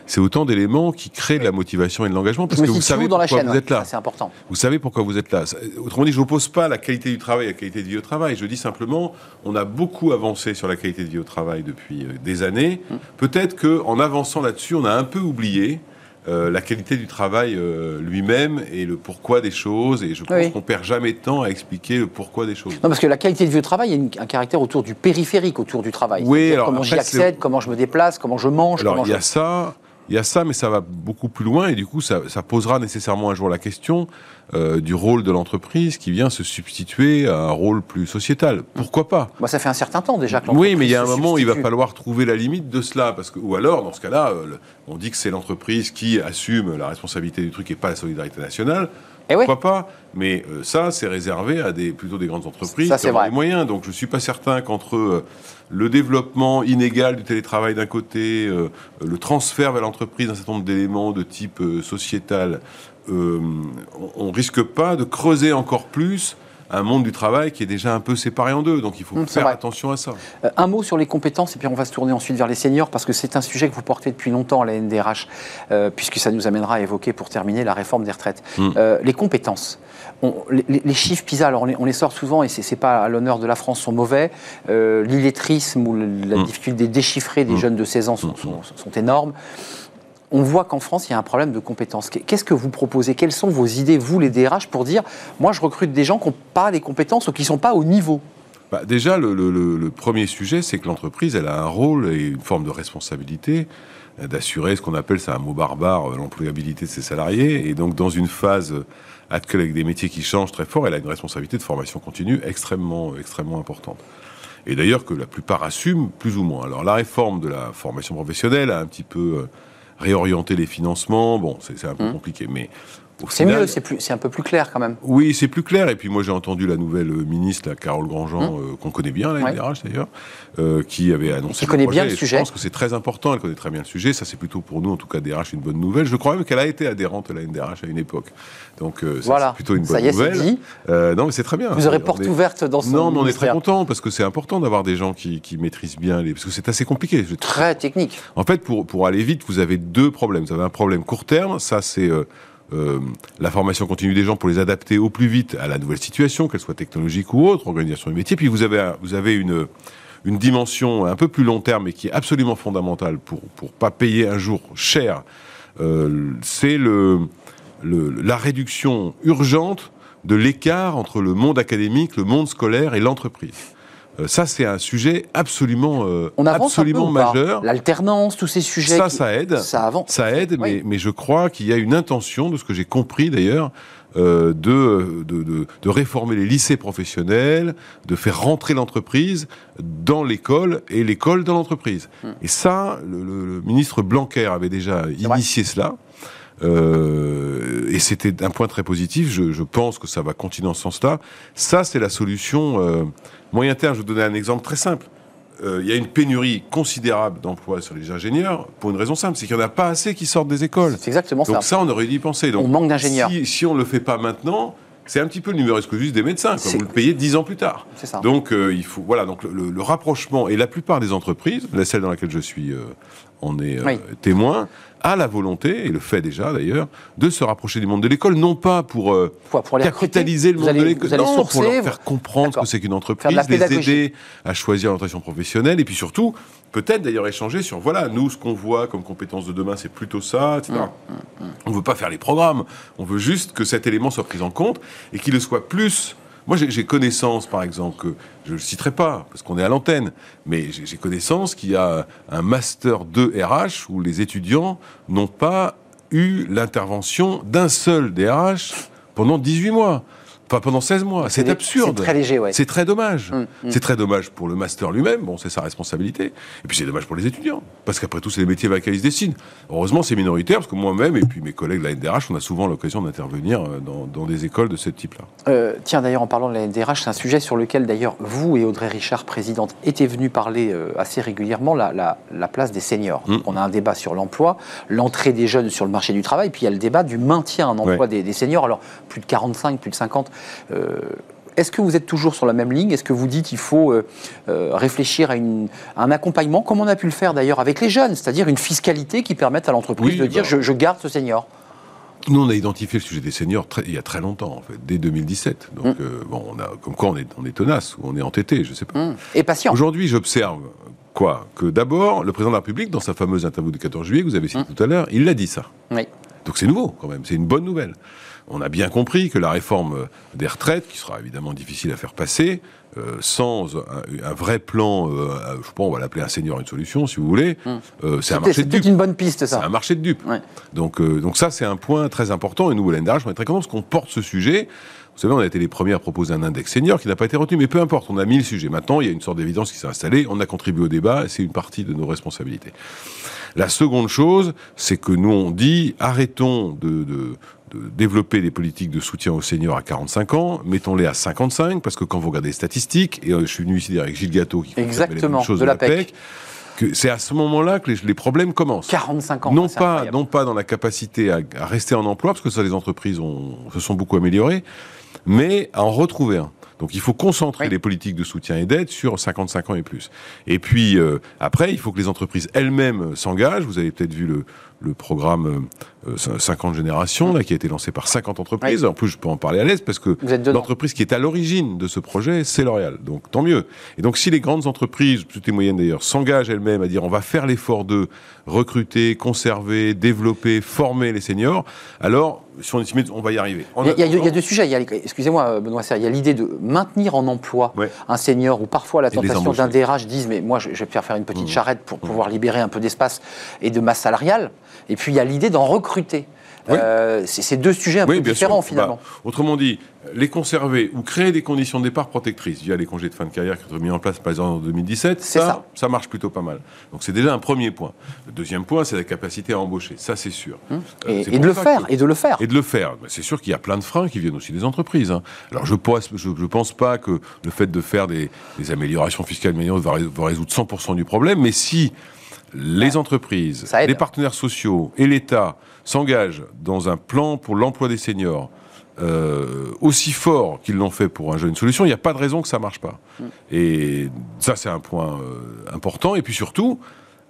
c'est autant d'éléments qui créent de la motivation et de l'engagement parce que vous savez pourquoi chaîne. vous êtes là. Ça, C'est important. Vous savez pourquoi vous êtes là. Autrement dit, je n'oppose pas la qualité du travail à la qualité de vie au travail. Je dis simplement, on a beaucoup avancé sur la qualité de vie au travail depuis euh, des années. Mmh. Peut-être qu'en avançant là-dessus, on a un peu oublié euh, la qualité du travail euh, lui-même et le pourquoi des choses. Et je pense Oui. qu'on perd jamais de temps à expliquer le pourquoi des choses. Non, parce que la qualité de vie au travail, il y a une- un caractère autour du périphérique, autour du travail. Oui, alors comment j'y accède, comment je me déplace, comment je mange. Alors il y a ça, il y a ça, mais ça va beaucoup plus loin et du coup ça, ça posera nécessairement un jour la question euh, du rôle de l'entreprise qui vient se substituer à un rôle plus sociétal. Pourquoi pas? Moi, ça fait un certain temps déjà que Oui, mais il y a un l'entreprise moment où il va falloir trouver la limite de cela, parce que ou alors dans ce cas-là, euh, on dit que c'est l'entreprise qui assume la responsabilité du truc et pas la solidarité nationale. Eh oui. Pourquoi pas? Mais euh, ça, c'est réservé à des plutôt des grandes entreprises Ça, qui ont vrai. les moyens. Donc, je suis pas certain qu'entre euh, le développement inégal du télétravail d'un côté, euh, le transfert vers l'entreprise d'un certain nombre d'éléments de type euh, sociétal, euh, on, on risque pas de creuser encore plus un monde du travail qui est déjà un peu séparé en deux. Donc, il faut c'est faire attention à ça. Euh, Un mot sur les compétences, et puis on va se tourner ensuite vers les seniors, parce que c'est un sujet que vous portez depuis longtemps à la NDRH, euh, puisque ça nous amènera à évoquer, pour terminer, la réforme des retraites. Mm. Euh, les compétences. On- les, chiffres PISA, alors on les, on les sort souvent, et c'est pas à l'honneur de la France, sont mauvais. L'illettrisme ou la Mm. difficulté de déchiffrer des Mm. jeunes de 16 ans sont, sont- sont énormes. On voit qu'en France, il y a un problème de compétences. Qu'est-ce que vous proposez? Quelles sont vos idées, vous, les DRH, pour dire moi, je recrute des gens qui n'ont pas les compétences ou qui ne sont pas au niveau? Bah, déjà, le, premier sujet, c'est que l'entreprise, elle a un rôle et une forme de responsabilité euh, d'assurer ce qu'on appelle, c'est un mot barbare, euh, l'employabilité de ses salariés. Et donc, dans une phase euh, actuelle avec des métiers qui changent très fort, elle a une responsabilité de formation continue extrêmement, extrêmement importante. Et d'ailleurs que la plupart assument plus ou moins. Alors, la réforme de la formation professionnelle a un petit peu réorienté les financements. Bon, c'est un peu Mmh. compliqué, mais C'est mieux, c'est plus- c'est un peu plus clair quand même. oui, c'est plus clair. Et puis moi, j'ai entendu la nouvelle euh, ministre, la Carole Grandjean, Hum. euh, qu'on connaît bien, la Ouais. NDRH d'ailleurs, euh, qui avait annoncé Qui connaît bien le. Et sujet. Je pense que c'est très important. Elle connaît très bien le sujet. Ça, c'est plutôt pour nous, en tout cas, DRH, une bonne nouvelle. Je crois même qu'elle a été adhérente à la NDRH à une époque. Donc, euh, Voilà, c'est plutôt une bonne ça y est, c'est nouvelle. dit. Non, mais c'est très bien. Vous aurez On porte est- ouverte dans son Non, mais on est très content parce que c'est important d'avoir des gens qui, qui maîtrisent bien les. Parce que c'est assez compliqué. Très technique. en fait, pour, pour aller vite, vous avez deux problèmes. Vous avez un problème court terme, ça c'est euh, la formation continue des gens pour les adapter au plus vite à la nouvelle situation, qu'elle soit technologique ou autre, organisation du métier. Puis vous avez, vous avez une, une dimension un peu plus long terme et qui est absolument fondamentale pour pour pas payer un jour cher. Euh, c'est le- la réduction urgente de l'écart entre le monde académique, le monde scolaire et l'entreprise. Euh, ça, c'est un sujet absolument, euh, On absolument majeur. L'alternance, tous ces sujets. Ça, qui- ça aide. Ça avance. Ça aide, mais, Oui. mais je crois qu'il y a une intention, de ce que j'ai compris d'ailleurs, euh, de, de, de, de réformer les lycées professionnels, de faire rentrer l'entreprise dans l'école et l'école dans l'entreprise. Hmm. Et ça, le, le- le ministre Blanquer avait déjà vrai. initié cela. Euh, et c'était un point très positif. Je, je pense que ça va continuer dans ce sens-là. Ça, c'est la solution euh, moyen terme. Je vais vous donner un exemple très simple. Euh, Il y a une pénurie considérable d'emplois sur les ingénieurs pour une raison simple, c'est qu'il n'y en a pas assez qui sortent des écoles. C'est exactement Donc ça. ça, on aurait dû y penser. Donc, On manque d'ingénieurs. Si, si on ne le fait pas maintenant, c'est un petit peu le numéro exclusif des médecins. Quoi. Vous le payez dix ans plus tard. C'est ça. Donc euh, il faut voilà donc le, le- le rapprochement et la plupart des entreprises, la celle dans laquelle je suis euh, en est euh, Oui. témoin, a la volonté, et le fait déjà d'ailleurs, de se rapprocher du monde de l'école, non pas pour, euh, Pour, capitaliser le monde allez- de l'école, non, sourcer, pour leur faire comprendre ce que c'est qu'une entreprise, les aider à choisir l'orientation professionnelle, et puis surtout, peut-être d'ailleurs échanger sur, voilà, nous, ce qu'on voit comme compétences de demain, c'est plutôt ça, etc. Mmh, On ne veut pas faire les programmes, on veut juste que cet élément soit pris en compte, et qu'il le soit plus... Moi, j'ai connaissance, par exemple, je ne le citerai pas, parce qu'on est à l'antenne, mais j'ai connaissance qu'il y a un master 2 RH où les étudiants n'ont pas eu l'intervention d'un seul DRH pendant 18 mois. Enfin, pendant 16 mois. C'est absurde. C'est très léger, ouais. C'est très dommage. Hum, hum. C'est très dommage pour le master lui-même, bon, c'est sa responsabilité. Et puis c'est dommage pour les étudiants, parce qu'après tout, c'est les métiers vers lesquels ils se dessinent. Heureusement, c'est minoritaire, parce que moi-même et puis mes collègues de la NDRH, on a souvent l'occasion d'intervenir euh, dans, dans des écoles de ce type-là. Euh, tiens, d'ailleurs, en parlant de la NDRH, c'est un sujet sur lequel, d'ailleurs, vous et Audrey Richard, présidente, étaient venus parler euh, assez régulièrement, la, la- la place des seniors. Mm. Donc, on a un débat sur l'emploi, l'entrée des jeunes sur le marché du travail, puis il y a le débat du maintien en emploi Ouais. des, des seniors. Alors, plus de 45, plus de 50. Euh, est-ce que vous êtes toujours sur la même ligne? Est-ce que vous dites qu'il faut euh, euh, réfléchir à, une- à un accompagnement, comme on a pu le faire d'ailleurs avec les jeunes, c'est-à-dire une fiscalité qui permette à l'entreprise Oui, de dire bah. je, je garde ce senior? Nous, on a identifié le sujet des seniors très- il y a très longtemps, en fait, dès 2017. Donc, euh, bon, on a, comme quoi on est, on est tenace, ou on est entêté, je sais pas. Hum. Et patient. Aujourd'hui, j'observe quoi? Que d'abord, le président de la République, dans sa fameuse interview du 14 juillet, que vous avez cité tout à l'heure, il l'a dit ça. Oui. Donc c'est nouveau quand même, c'est une bonne nouvelle. On a bien compris que la réforme des retraites, qui sera évidemment difficile à faire passer, euh, sans un, un vrai plan, euh, euh, je sais pas, on va l'appeler un senior une solution si vous voulez, euh, c'est un marché de dupes. une bonne piste, C'est ça. un marché de dupes. Ouais. Donc, donc ça, c'est un point très important. Et nous, au LNDRH, on est très contents parce qu'on porte ce sujet. Vous savez, on a été les premiers à proposer un index senior qui n'a pas été retenu, mais peu importe, on a mis le sujet. Maintenant, il y a une sorte d'évidence qui s'est installée, on a contribué au débat, et c'est une partie de nos responsabilités. La seconde chose, c'est que nous, on dit, arrêtons de, de- de développer des politiques de soutien aux seniors à 45 ans, mettons-les à 55, parce que quand vous regardez les statistiques, et euh, je suis venu ici avec Gilles Gâteau, qui Exactement, mêmes choses de la PEC. c'est à ce moment-là que les, les problèmes commencent. 45 ans. Non pas, incroyable. non pas dans la capacité à, à rester en emploi, parce que ça, les entreprises ont, se sont beaucoup améliorées, mais à en retrouver un. Donc il faut concentrer Oui. les politiques de soutien et d'aide sur 55 ans et plus. Et puis euh, après, il faut que les entreprises elles-mêmes s'engagent. Vous avez peut-être vu le, le programme euh, euh, 50 générations là, qui a été lancé par 50 entreprises. En plus, je peux en parler à l'aise parce que l'entreprise qui est à l'origine de ce projet, c'est L'Oréal. Donc tant mieux. Et donc si les grandes entreprises, toutes les moyennes d'ailleurs, s'engagent elles-mêmes à dire on va faire l'effort de recruter, conserver, développer, former les seniors, alors si on estime on va y arriver. Il y, a, il y deux sujets. Excusez-moi, euh, Benoît Serre, il y a l'idée de maintenir en emploi Ouais. un senior ou parfois la tentation. Mmh. d'un DRH disent mais moi je vais faire faire une petite charrette pour pouvoir libérer un peu d'espace et de masse salariale. Et puis il y a l'idée d'en recruter. Oui. Euh, c'est deux sujets un peu différents sûr. finalement. Bah, autrement dit, les conserver ou créer des conditions de départ protectrices via les congés de fin de carrière qui ont été mis en place par exemple en 2017, C'est ça. ça marche plutôt pas mal. Donc c'est déjà un premier point. Le deuxième point, c'est la capacité à embaucher. Ça, c'est sûr. Euh, et, de le faire, que- et de le faire. Et de le faire. C'est sûr qu'il y a plein de freins qui viennent aussi des entreprises. hein. Alors je pense, je, je pense pas que le fait de faire des, des améliorations fiscales va résoudre 100% du problème, mais si les entreprises, les partenaires sociaux et l'État s'engagent dans un plan pour l'emploi des seniors euh, aussi fort qu'ils l'ont fait pour un jeune solution, il n'y a pas de raison que ça marche pas. Mm. Et ça, c'est un point euh, important. Et puis surtout,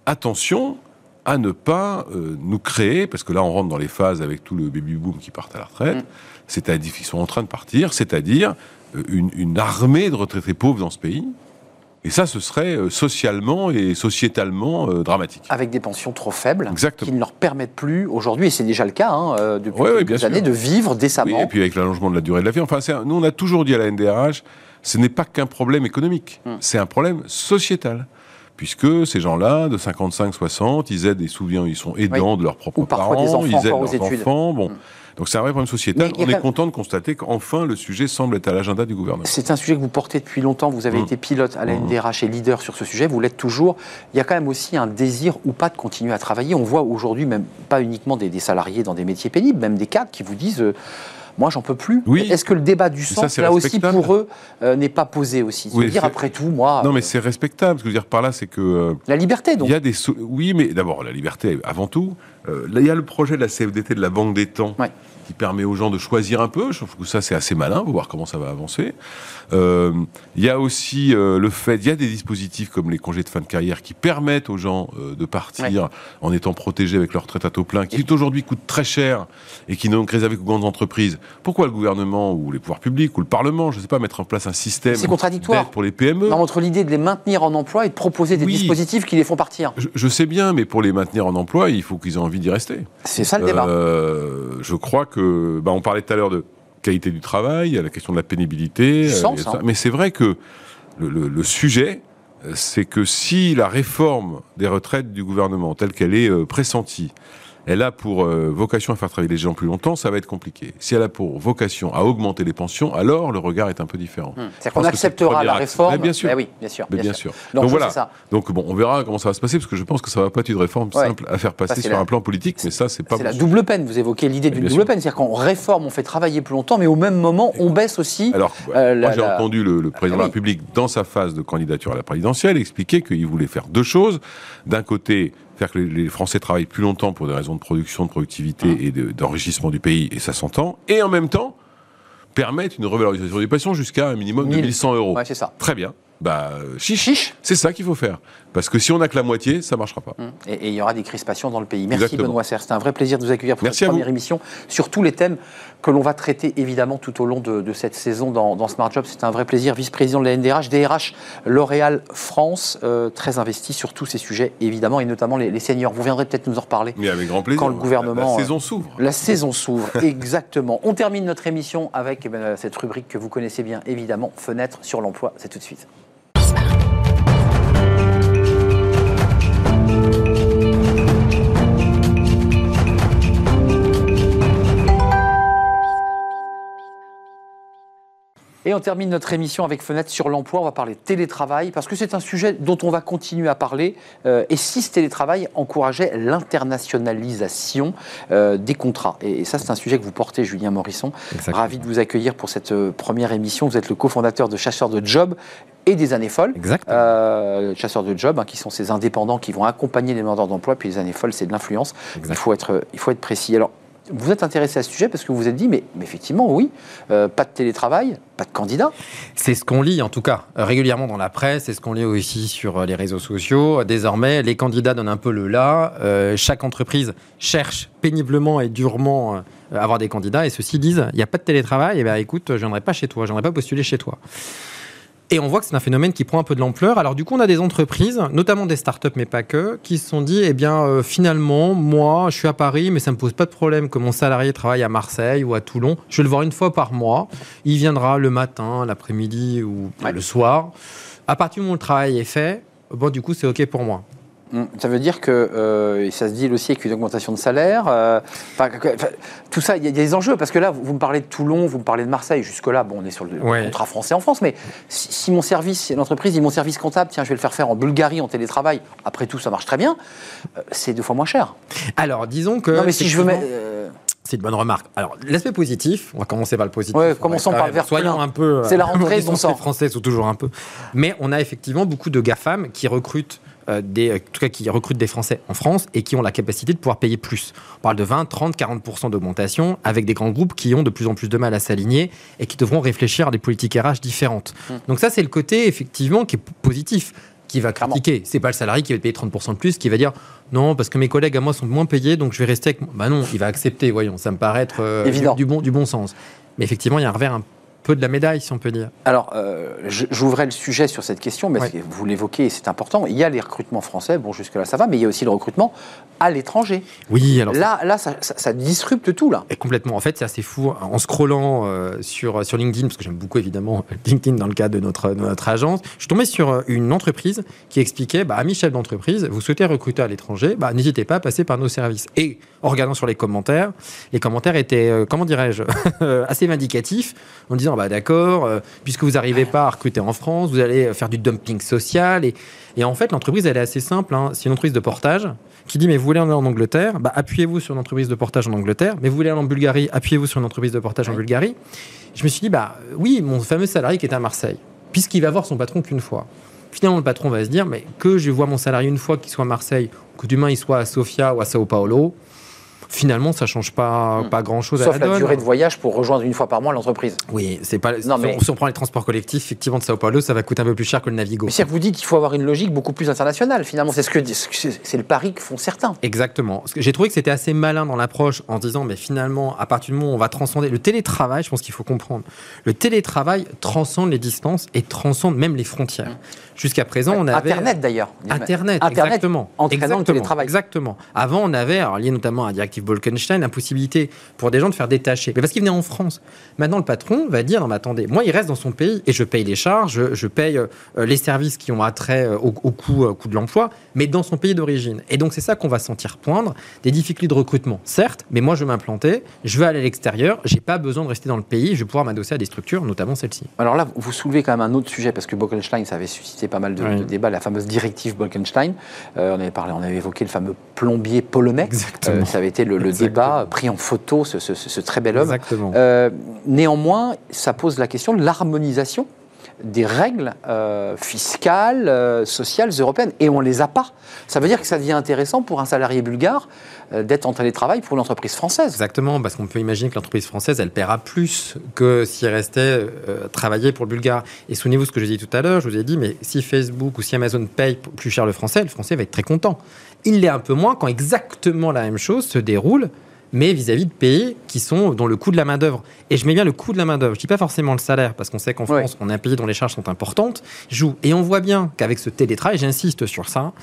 attention à ne pas euh, nous créer, parce que là on rentre dans les phases avec tout le baby boom qui part à la retraite, Mm. c'est-à-dire qu'ils sont en train de partir, c'est-à-dire une, une armée de retraités pauvres dans ce pays. Et ça, ce serait euh, socialement et sociétalement euh, dramatique. Avec des pensions trop faibles Exactement. qui ne leur permettent plus aujourd'hui, et c'est déjà le cas hein, euh, depuis Ouais, ouais, quelques sûr. années, de vivre Oui, décemment. et puis avec l'allongement de la durée de la vie. Enfin, un- nous, on a toujours dit à la NDRH, ce n'est pas qu'un problème économique, Hmm. c'est un problème sociétal. Puisque ces gens-là, de 55, 60, ils aident, ils sont aidants de leurs propres Ou parfois parents, des enfants ils aident aux leurs enfants. Bon. Hmm. Donc c'est un vrai problème sociétal. On est content de constater qu'enfin le sujet semble être à l'agenda du gouvernement. C'est un sujet que vous portez depuis longtemps. Vous avez Mmh. été pilote à la NDRH et leader sur ce sujet. Vous l'êtes toujours. Il y a quand même aussi un désir ou pas de continuer à travailler. On voit aujourd'hui même pas uniquement des, des salariés dans des métiers pénibles, même des cadres qui vous disent. euh, moi j'en peux plus. Oui. Est-ce que le débat du sens, là aussi pour eux, euh, n'est pas posé aussi? Oui, dire après tout, moi, Non, mais euh, c'est respectable. Ce que je veux dire par là, c'est que euh, la liberté donc. il y a des. so- Oui, mais d'abord la liberté avant tout. Là, il y a le projet de la CFDT de la Banque des Temps Ouais. Qui permet aux gens de choisir un peu. Je trouve que ça c'est assez malin. Faut voir comment ça va avancer. Euh, Il y a aussi euh, le fait, il y a des dispositifs comme les congés de fin de carrière qui permettent aux gens euh, de partir en étant protégés avec leur retraite à taux plein, qui aujourd'hui coûtent très cher et qui n'ont réservé qu'aux grandes entreprises. Pourquoi le gouvernement ou les pouvoirs publics ou le Parlement, je ne sais pas, mettre en place un système contradictoire. pour les PME Non, entre l'idée de les maintenir en emploi et de proposer des Oui. dispositifs qui les font partir. je, je sais bien, mais pour les maintenir en emploi, il faut qu'ils aient envie d'y rester. C'est ça le débat. Je crois que, bah, on parlait tout à l'heure de qualité du travail, il y a la question de la pénibilité, euh, sens, hein. mais c'est vrai que le, le- le sujet, euh, c'est que si la réforme des retraites du gouvernement, telle qu'elle est euh, pressentie, elle a pour euh, vocation à faire travailler les gens plus longtemps, ça va être compliqué. Si elle a pour vocation à augmenter les pensions, alors le regard est un peu différent. Hmm. Qu'on c'est le acceptera la réforme. Mais bien sûr. Eh oui, bien sûr. Mais bien sûr. Donc, Donc, voilà. ça. Donc bon, on verra comment ça va se passer, parce que je pense que ça va pas être une réforme Ouais. simple à faire passer sur la- un plan politique, mais ça c'est pas C'est la double peine. Vous évoquez l'idée d'une double sûr. peine. C'est-à-dire qu'on réforme, on fait travailler plus longtemps, mais au même moment, on baisse aussi. Alors, Euh, moi j'ai la- entendu le, le président de la oui. République, dans sa phase de candidature à la présidentielle, expliquer qu'il voulait faire deux choses. D'un côté, faire que les, Français travaillent plus longtemps pour des raisons de production, de productivité Mmh. et de- d'enrichissement du pays, et ça s'entend. Et en même temps, permettre une revalorisation des pensions jusqu'à un minimum de 1000. 1100 euros. Ouais, c'est ça. Très bien. Bah, chiche. Chiche. C'est ça qu'il faut faire. Parce que si on n'a que la moitié, ça marchera pas. Hum. Et, il y aura des crispations dans le pays. Merci Exactement. Benoît Serre. C'était un vrai plaisir de vous accueillir pour Merci cette vous. première émission sur tous les thèmes que l'on va traiter évidemment tout au long de, de cette saison dans, dans Smart Job. C'était un vrai plaisir. Vice-président de la NDRH, DRH L'Oréal France, euh, très investi sur tous ces sujets évidemment et notamment les, les seniors. Vous viendrez peut-être nous en reparler. Mais avec grand plaisir. Quand le gouvernement, La, saison s'ouvre. La saison s'ouvre, *laughs* exactement. On termine notre émission avec eh ben, cette rubrique que vous connaissez bien, évidemment, Fenêtre sur l'emploi. C'est tout de suite. Et on termine notre émission avec Fenêtre sur l'emploi. On va parler télétravail parce que c'est un sujet dont on va continuer à parler. Euh, et si ce télétravail encourageait l'internationalisation euh, des contrats et, et ça, c'est un sujet que vous portez, Julien Morisson. Exactement. Ravi de vous accueillir pour cette euh, première émission. Vous êtes le cofondateur de Chasseurs de Job et des Années Folles. Euh, chasseurs de job, hein, qui sont ces indépendants qui vont accompagner les demandeurs d'emploi, puis les années folles, c'est de l'influence. Il faut, être, il faut être précis. Alors, vous êtes intéressé à ce sujet parce que vous vous êtes dit, mais, effectivement, oui, euh, pas de télétravail, pas de candidat. C'est ce qu'on lit en tout cas régulièrement dans la presse, c'est ce qu'on lit aussi sur euh, les réseaux sociaux. Désormais, les candidats donnent un peu le là. Euh, chaque entreprise cherche péniblement et durement euh, avoir des candidats et ceux-ci disent il n'y a pas de télétravail, et ben écoute, je viendrai pas chez toi, je viendrai pas postuler chez toi. Et on voit que c'est un phénomène qui prend un peu de l'ampleur. Alors du coup, on a des entreprises, notamment des startups, mais pas que, qui se sont dit, eh bien, euh, finalement, moi, je suis à Paris, mais ça me pose pas de problème que mon salarié travaille à Marseille ou à Toulon. Je vais le voir une fois par mois. Il viendra le matin, l'après-midi ou Ouais. le soir. À partir du moment où le travail est fait, bon, du coup, c'est OK pour moi. Hum, Ça veut dire que euh, et ça se dit aussi avec une augmentation de salaire. euh, enfin, tout ça, il y, a il y a des enjeux parce que là, vous, vous me parlez de Toulon, vous me parlez de Marseille. Jusque-là, bon, on est sur le Ouais. contrat français en France, mais si, si mon service, l'entreprise, dit mon service comptable, tiens, je vais le faire faire en Bulgarie en télétravail. Après tout, ça marche très bien. euh, c'est deux fois moins cher. Alors, disons que... non, mais si je veux mettre. C'est une bonne remarque. Alors, l'aspect positif, on va commencer par le positif. Ouais, commençons par le verre Soyons un peu. C'est la rentrée, *laughs* les bon sang. Français sont toujours un peu. Mais on a effectivement beaucoup de GAFAM qui recrutent. Euh, des, en tout cas, qui recrutent des Français en France et qui ont la capacité de pouvoir payer plus. On parle de 20, 30, 40% d'augmentation avec des grands groupes qui ont de plus en plus de mal à s'aligner et qui devront réfléchir à des politiques RH différentes. Hmm. Donc ça, c'est le côté effectivement qui est positif, qui va critiquer. C'est pas le salarié qui va payer 30% de plus, qui va dire non parce que mes collègues à moi sont moins payés, donc je vais rester avec. moi. Bah non, il va accepter. Voyons, ça me paraît être euh, Évident. Du, du bon, du bon sens. Mais effectivement, il y a un revers un peu de la médaille, si on peut dire. Alors, euh, j'ouvrais le sujet sur cette question, mais vous l'évoquez et c'est important. Il y a les recrutements français, bon, jusque-là ça va, mais il y a aussi le recrutement à l'étranger. Oui, alors Là, là ça, ça- ça disrupte tout, là. Et complètement. En fait, c'est assez fou. En scrollant euh, sur, sur LinkedIn, parce que j'aime beaucoup évidemment *laughs* LinkedIn dans le cadre de notre, de notre agence, je suis tombé sur euh, une entreprise qui expliquait bah, Amis chefs d'entreprise, vous souhaitez recruter à l'étranger, bah, n'hésitez pas à passer par nos services. Et en regardant sur les commentaires, les commentaires étaient, euh, comment dirais-je, *laughs* assez vindicatifs, en disant bah, d'accord, euh, puisque vous n'arrivez pas à recruter en France, vous allez faire du dumping social. Et, et en fait, l'entreprise, elle est assez simple. hein. C'est une entreprise de portage qui dit, mais vous voulez aller en Angleterre, bah, appuyez-vous sur une entreprise de portage en Angleterre. Mais vous voulez aller en Bulgarie, appuyez-vous sur une entreprise de portage en Bulgarie. Je me suis dit, bah oui, mon fameux salarié qui est à Marseille, puisqu'il va voir son patron qu'une fois. Finalement, le patron va se dire, mais que je vois mon salarié une fois qu'il soit à Marseille, que demain il soit à Sofia ou à Sao Paulo, finalement, ça change pas, pas grand-chose à Sauf la la donne. durée de voyage pour rejoindre une fois par mois l'entreprise. Oui, c'est pas. Non, si, mais- on, si on prend les transports collectifs, effectivement, de Sao Paulo, ça va coûter un peu plus cher que le Navigo. Mais vous dites qu'il faut avoir une logique beaucoup plus internationale, finalement. C'est ce que c'est le pari que font certains. Exactement. J'ai trouvé que c'était assez malin dans l'approche en disant, mais finalement, à partir du moment où on va transcender le télétravail, je pense qu'il faut comprendre, le télétravail transcende les distances et transcende même les frontières. Jusqu'à présent, on avait Internet, d'ailleurs. Internet, Internet exactement. entraînant le exactement, télétravail. Exactement. Avant, on avait, alors, lié notamment à la directive Bolkenstein, la possibilité pour des gens de faire détacher. Mais parce qu'ils venaient en France. Maintenant, le patron va dire, non, mais attendez, moi, il reste dans son pays et je paye les charges, je, paye euh, les services qui ont attrait euh, au, au coût, euh, coût de l'emploi, mais dans son pays d'origine. Et donc, c'est ça qu'on va sentir poindre. Des difficultés de recrutement, certes, mais moi, je vais m'implanter, je vais aller à l'extérieur, j'ai pas besoin de rester dans le pays, je vais pouvoir m'adosser à des structures, notamment celle-ci. Alors là, vous soulevez quand même un autre sujet, parce que Bolkenstein, ça avait suscité pas mal de, Oui. de débats, la fameuse directive Bolkenstein. Euh, on avait parlé, on avait évoqué le fameux plombier polonais. Exactement. Euh, ça avait été le, débat, pris en photo, ce, ce- ce très bel homme. Exactement. Euh, néanmoins, ça pose la question de l'harmonisation des règles euh, fiscales, euh, sociales européennes, et on les a pas. Ça veut dire que ça devient intéressant pour un salarié bulgare euh, d'être en télétravail pour une entreprise française. Exactement, parce qu'on peut imaginer que l'entreprise française, elle paiera plus que si elle restait travailler pour le bulgare. Et souvenez-vous ce que j'ai dit tout à l'heure, je vous ai dit, mais si Facebook ou si Amazon paye plus cher le français, le français va être très content. Il l'est un peu moins quand exactement la même chose se déroule, mais vis-à-vis de pays qui sont dont le coût de la main-d'œuvre. Et je mets bien le coût de la main-d'œuvre, je dis pas forcément le salaire, parce qu'on sait qu'en Ouais. France, on a un pays dont les charges sont importantes, joue. Et on voit bien qu'avec ce télétravail, j'insiste sur ça,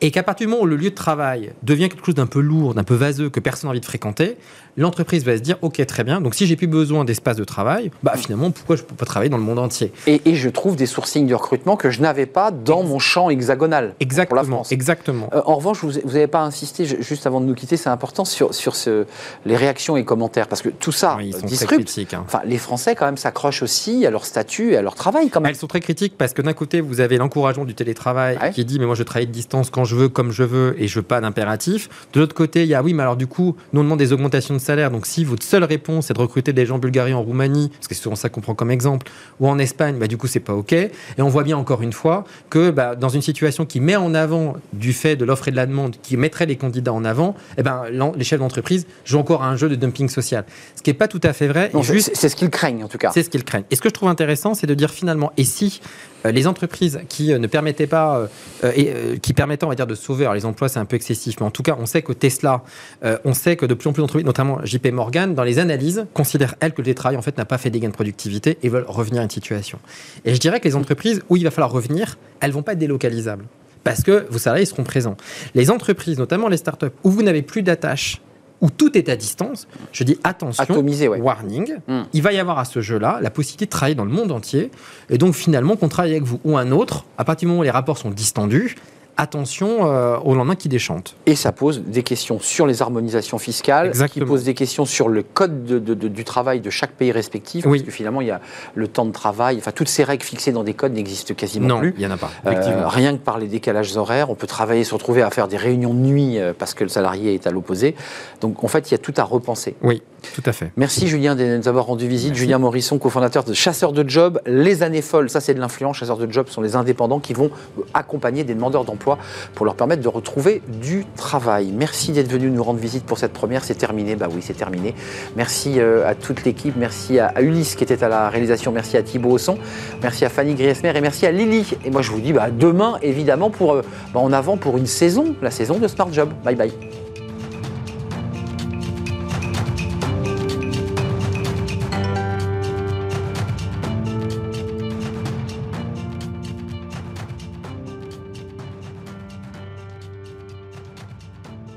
et qu'à partir du moment où le lieu de travail devient quelque chose d'un peu lourd, d'un peu vaseux, que personne n'a envie de fréquenter, l'entreprise va se dire ok très bien, donc si j'ai plus besoin d'espace de travail, bah finalement pourquoi je peux pas travailler dans le monde entier? Et, et je trouve des sourcings de recrutement que je n'avais pas dans mon champ hexagonal pour la Exactement, France. exactement. Euh, en revanche, vous n'avez pas insisté, juste avant de nous quitter, c'est important, sur, sur ce, les réactions et commentaires, parce que tout ça Oui, ils très critiques. hein. Enfin, les Français, quand même, s'accrochent aussi à leur statut et à leur travail, quand même. Elles sont très critiques parce que d'un côté, vous avez l'encouragement du télétravail Ouais. qui dit mais moi je travaille de distance quand je veux, comme je veux et je veux pas d'impératif. De l'autre côté, il y a oui, mais alors du coup, nous on demande des augmentations de salaire. Donc si votre seule réponse est de recruter des gens en Bulgarie, en Roumanie, parce que c'est souvent ça qu'on prend comme exemple, ou en Espagne, bah du coup c'est pas ok. Et on voit bien encore une fois que bah, dans une situation qui met en avant du fait de l'offre et de la demande, qui mettrait les candidats en avant, eh ben les chefs d'entreprise jouent encore à un jeu de dumping social. Ce qui est pas tout à fait vrai. C'est- ce qu'ils craignent, en tout cas. c'est ce qu'ils craignent. Et ce que je trouve intéressant, c'est de dire finalement, et si euh, les entreprises qui euh, ne permettaient pas, euh, euh, et, euh, qui permettaient, on va dire, de sauver, alors les emplois c'est un peu excessif, mais en tout cas, on sait que Tesla, euh, on sait que de plus en plus d'entreprises, notamment JP Morgan, dans les analyses, considèrent elles que le télétravail en fait n'a pas fait des gains de productivité et veulent revenir à une situation. Et je dirais que les entreprises où il va falloir revenir, elles vont pas être délocalisables. Parce que vos salariés seront présents. Les entreprises, notamment les startups, où vous n'avez plus d'attache, où tout est à distance, je dis attention, Atomisé, ouais. warning, Mm. il va y avoir à ce jeu-là la possibilité de travailler dans le monde entier. Et donc finalement, qu'on travaille avec vous ou un autre, à partir du moment où les rapports sont distendus, attention euh, au lendemain qui déchante. Et ça pose des questions sur les harmonisations fiscales, Exactement. qui pose des questions sur le code de- de- de- du travail de chaque pays respectif, Oui. parce que finalement, il y a le temps de travail, enfin, toutes ces règles fixées dans des codes n'existent quasiment non, plus. il n'y en a pas. Euh, rien que par les décalages horaires, on peut travailler, se retrouver à faire des réunions de nuit euh, parce que le salarié est à l'opposé. Donc en fait, il y a tout à repenser. Oui, tout à fait. Merci Julien de nous avoir rendu visite. Julien Morisson, cofondateur de Chasseurs de Job. Les années folles, ça c'est de l'influence. Chasseurs de Job sont les indépendants qui vont accompagner des demandeurs d'emploi pour leur permettre de retrouver du travail. Merci d'être venu nous rendre visite pour cette première. C'est terminé. Bah oui, c'est terminé. Merci euh, à toute l'équipe. Merci à, Ulysse qui était à la réalisation. Merci à Thibaut Ausson. Merci à Fanny Griesmer et merci à Lily. Et moi je vous dis bah, à demain évidemment pour euh, bah, en avant pour une saison, la saison de Smart Job. Bye bye.